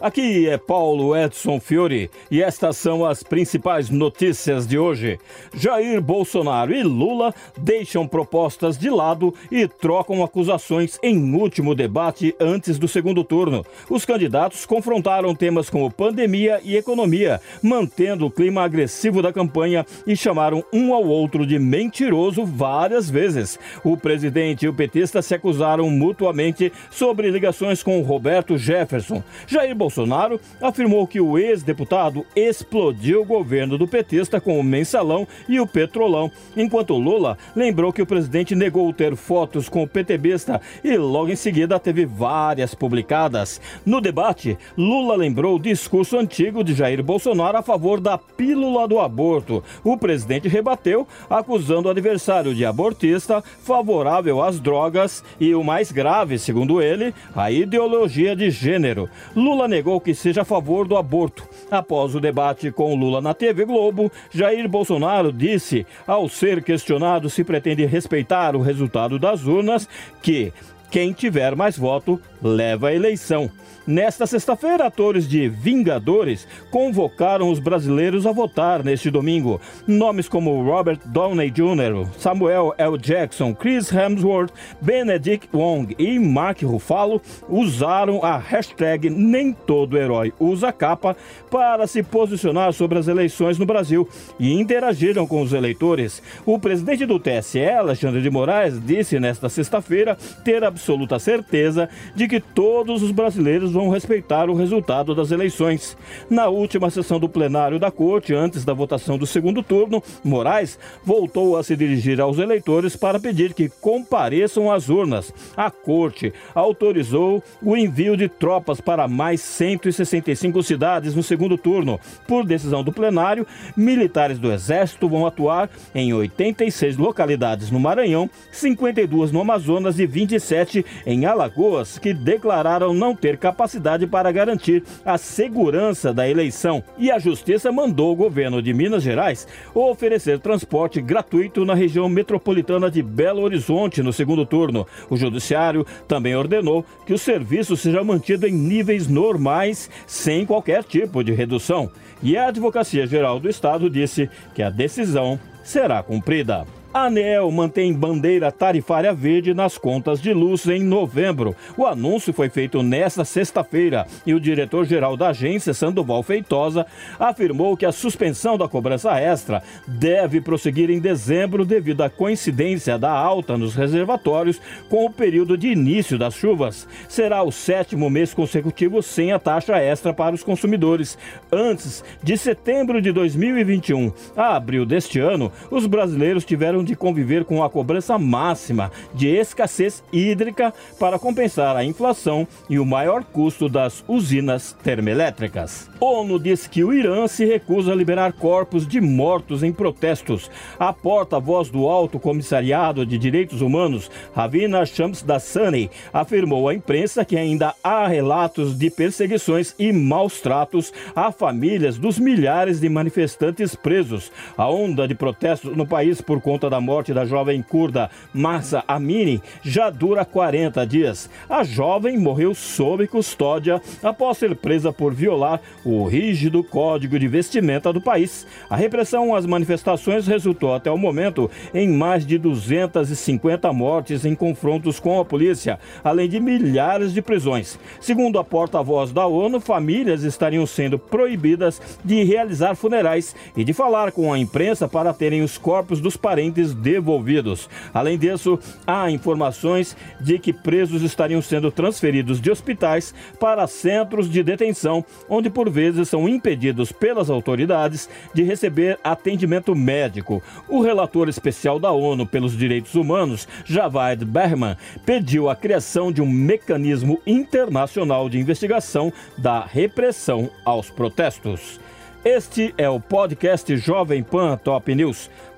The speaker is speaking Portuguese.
Aqui é Paulo Edson Fiore e estas são as principais notícias de hoje. Jair Bolsonaro e Lula deixam propostas de lado e trocam acusações em último debate antes do segundo turno. Os candidatos confrontaram temas como pandemia e economia, mantendo o clima agressivo da campanha e chamaram um ao outro de mentiroso várias vezes. O presidente e o petista se acusaram mutuamente sobre ligações com Roberto Jefferson. Jair Bolsonaro afirmou que o ex-deputado explodiu o governo do petista com o mensalão e o petrolão, enquanto Lula lembrou que o presidente negou ter fotos com o PTBista e logo em seguida teve várias publicadas. No debate, Lula lembrou o discurso antigo de Jair Bolsonaro a favor da pílula do aborto. O presidente rebateu, acusando o adversário de abortista, favorável às drogas e o mais grave, segundo ele, a ideologia de gênero. Lula negou que seja a favor do aborto. Após o debate com Lula na TV Globo, Jair Bolsonaro disse, ao ser questionado se pretende respeitar o resultado das urnas, que quem tiver mais voto leva a eleição. Nesta sexta-feira, atores de Vingadores convocaram os brasileiros a votar neste domingo. Nomes como Robert Downey Jr., Samuel L. Jackson, Chris Hemsworth, Benedict Wong e Mark Ruffalo usaram a hashtag Nem Todo Herói Usa Capa para se posicionar sobre as eleições no Brasil e interagiram com os eleitores. O presidente do TSE, Alexandre de Moraes, disse nesta sexta-feira ter absoluta certeza de que todos os brasileiros vão respeitar o resultado das eleições. Na última sessão do plenário da Corte, antes da votação do segundo turno, Moraes voltou a se dirigir aos eleitores para pedir que compareçam às urnas. A Corte autorizou o envio de tropas para mais 165 cidades no segundo turno. Por decisão do plenário, militares do Exército vão atuar em 86 localidades no Maranhão, 52 no Amazonas e 27 em Alagoas, que declararam não ter capacidade para garantir a segurança da eleição. E a Justiça mandou o governo de Minas Gerais oferecer transporte gratuito na região metropolitana de Belo Horizonte no segundo turno. O Judiciário também ordenou que o serviço seja mantido em níveis normais, sem qualquer tipo de redução. E a Advocacia Geral do Estado disse que a decisão será cumprida. A mantém bandeira tarifária verde nas contas de luz em novembro. O anúncio foi feito nesta sexta-feira e o diretor-geral da agência, Sandoval Feitosa, afirmou que a suspensão da cobrança extra deve prosseguir em dezembro devido à coincidência da alta nos reservatórios com o período de início das chuvas. Será o sétimo mês consecutivo sem a taxa extra para os consumidores. Antes de setembro de 2021 a abril deste ano, os brasileiros tiveram de conviver com a cobrança máxima de escassez hídrica para compensar a inflação e o maior custo das usinas termoelétricas. ONU diz que o Irã se recusa a liberar corpos de mortos em protestos. A porta-voz do Alto Comissariado de Direitos Humanos, Ravina Shamsdassani, afirmou à imprensa que ainda há relatos de perseguições e maus tratos a famílias dos milhares de manifestantes presos. A onda de protestos no país por conta da morte da jovem curda Massa Amini já dura 40 dias. A jovem morreu sob custódia após ser presa por violar o rígido código de vestimenta do país. A repressão às manifestações resultou até o momento em mais de 250 mortes em confrontos com a polícia, além de milhares de prisões. Segundo a porta-voz da ONU, famílias estariam sendo proibidas de realizar funerais e de falar com a imprensa para terem os corpos dos parentes devolvidos. Além disso, há informações de que presos estariam sendo transferidos de hospitais para centros de detenção, onde por vezes são impedidos pelas autoridades de receber atendimento médico. O relator especial da ONU pelos Direitos Humanos, Javad Berman, pediu a criação de um mecanismo internacional de investigação da repressão aos protestos. Este é o podcast Jovem Pan Top News.